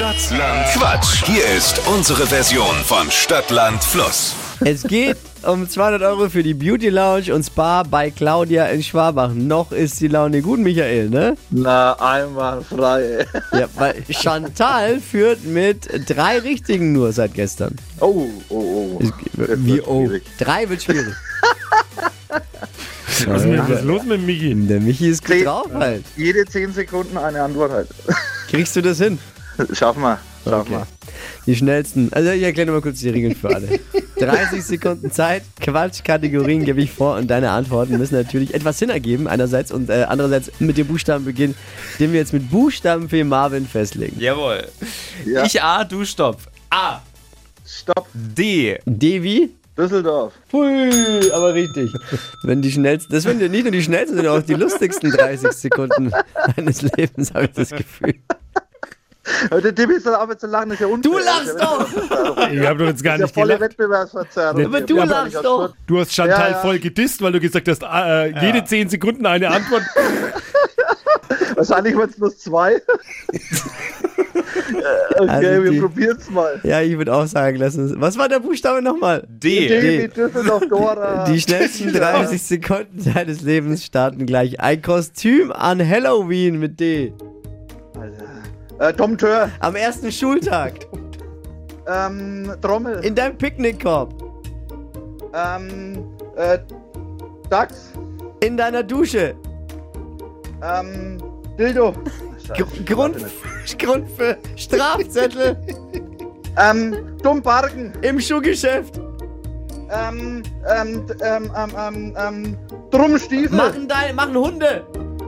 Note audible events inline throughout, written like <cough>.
Stadtland Quatsch. Hier ist unsere Version von Stadtland Fluss. Es geht um 200 Euro für die Beauty Lounge und Spa bei Claudia in Schwabach. Noch ist die Laune gut, Michael, ne? Na, einmal frei. Ja, weil Chantal führt mit drei richtigen nur seit gestern. Oh, oh, oh. Es- Wie, oh, schwierig. drei wird schwierig. Was ist, mit, was ist los mit Migi? Der Michi ist gut drauf halt. Jede 10 Sekunden eine Antwort halt. Kriegst du das hin? Schaffen wir. Schaffen Okay. wir. Die schnellsten. Also ich erkläre mal kurz die Regeln für alle. <laughs> 30 Sekunden Zeit, Quatschkategorien gebe ich vor und deine Antworten müssen natürlich etwas Sinn ergeben einerseits und äh, andererseits mit dem Buchstaben beginnen, den wir jetzt mit Buchstaben für Marvin festlegen. Jawohl. Ja. Ich A, du Stopp. A, Stopp. D. Devi? Düsseldorf. Hui, aber richtig. Wenn die schnellsten, das sind ja nicht nur die schnellsten, sondern auch die lustigsten 30 Sekunden <laughs> deines Lebens, habe ich das Gefühl. Aber Der Tippi ist doch auf zu lachen, das ist ja unfair. Du lachst doch! Ich habe doch jetzt gar Das ist ja nicht volle. Wettbewerbsverzerrung. Aber du lachst doch. Du hast Chantal Ja, ja. voll gedisst, weil du gesagt hast, äh, jede 10 Sekunden eine Antwort. <laughs> Wahrscheinlich waren es bloß zwei. <laughs> Äh, okay, Also wir die- probieren's mal. Ja, ich würde auch sagen lassen. Was war der Buchstabe nochmal? D. David Düsseldorf, Dora. Die schnellsten 30 Sekunden deines Lebens starten gleich. Ein Kostüm an Halloween mit D. Äh, Tom Tör. Am ersten Schultag. Ähm, Trommel. In deinem Picknickkorb. ähm, äh, Dachs. In deiner Dusche. Ähm, Dildo. Gr Grund, Grund für Strafzettel. Ähm, Dummbarken. Im Schuhgeschäft. Ähm, ähm, ähm, ähm, ähm, ähm, Drumstiefel. Machen, dein, machen Hunde.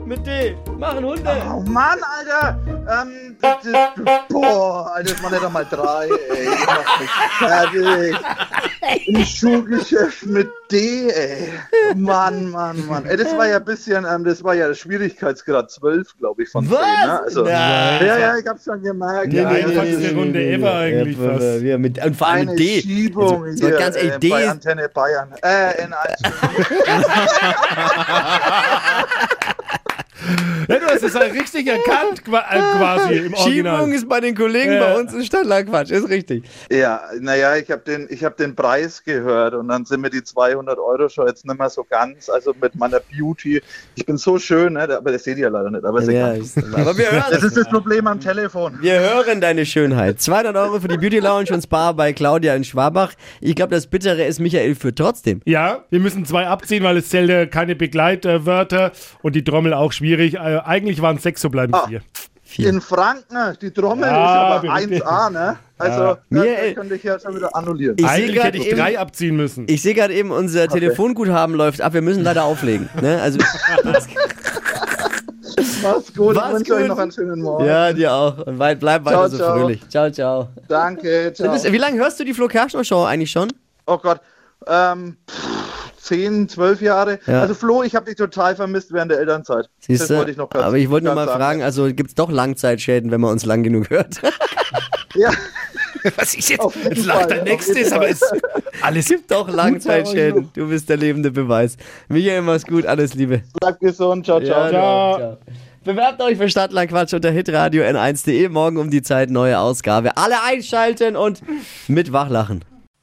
Mit D. Machen Hunde. Oh Mann, Alter! Ähm, das, das, boah, Alter, das waren ja doch mal drei, ey. Ich mach mich fertig. <laughs> Im Schuhgeschäft mit D, ey. Mann, Mann, Mann. Ey, das war ja ein bisschen, ähm, das war ja Schwierigkeitsgrad 12, glaube ich, von Was? 10, ne? Also, Nein. ja, ja, ich hab's schon gemerkt. Die ja, ja, einfachste ja, Runde ever eigentlich Ja, fast. mit, und vor allem Eine mit D. Schiebung Also, so hier, ganz ehrlich, äh, D bei Antenne Bayern. Äh, N1. <laughs> <laughs> Hast es halt richtig erkannt, äh, quasi im Schiebung Original. ist bei den Kollegen Ja. bei uns in Stadtlandquatsch, ist richtig. Ja, naja, ich habe den, ich hab den Preis gehört und dann sind mir die 200 Euro schon jetzt nicht mehr so ganz, also mit meiner Beauty. Ich bin so schön, ne? aber das seht ihr leider nicht. Aber ist Ja, egal. ist, aber wir hören Das ist das Problem am Telefon. Wir hören deine Schönheit. 200 Euro für die Beauty Lounge und Spa bei Claudia in Schwabach. Ich glaube, das Bittere ist Michael für trotzdem. Ja, wir müssen zwei abziehen, weil es zählte keine Begleitwörter und die Trommel auch schwierig. Äh, eigentlich waren es sechs, so bleiben Ah. vier. In Franken, die Trommel Ja, ist aber bitte. 1A, ne? Also, Ja. das, Mir- das könnte ich ja schon wieder annullieren. Ich sehe Eigentlich gerade hätte ich eben, drei abziehen müssen. ich sehe gerade eben, unser Telefonguthaben läuft ab. Wir müssen leider auflegen. <laughs> Ne? Also, Mach's gut, Mach's ich wünsche euch gut. noch einen schönen Morgen. ja, dir auch. Und weit, bleib weiter Ciao, so ciao. fröhlich. Ciao, ciao. Danke, ciao. Wie lange hörst du die Flo Kerschner Show eigentlich schon? Oh Gott. Ähm, pff, 10, 12 Jahre. Ja. Also Flo, ich habe dich total vermisst während der Elternzeit. Siehst das du? wollte ich noch ganz- Aber ich wollte nur mal sagen. fragen, also gibt es doch Langzeitschäden, wenn man uns lang genug hört? <laughs> Ja, <laughs> Was ist jetzt? Jetzt lacht der Nächste, jeden aber es <laughs> alles gibt doch Langzeitschäden. Du bist der lebende Beweis. Michael, mach's gut, alles Liebe. bleib gesund, ciao, ciao. Ciao. Bewerbt euch für Stadtlandquatsch unter hitradio n1.de. Morgen um die Zeit neue Ausgabe. Alle einschalten und mit wachlachen.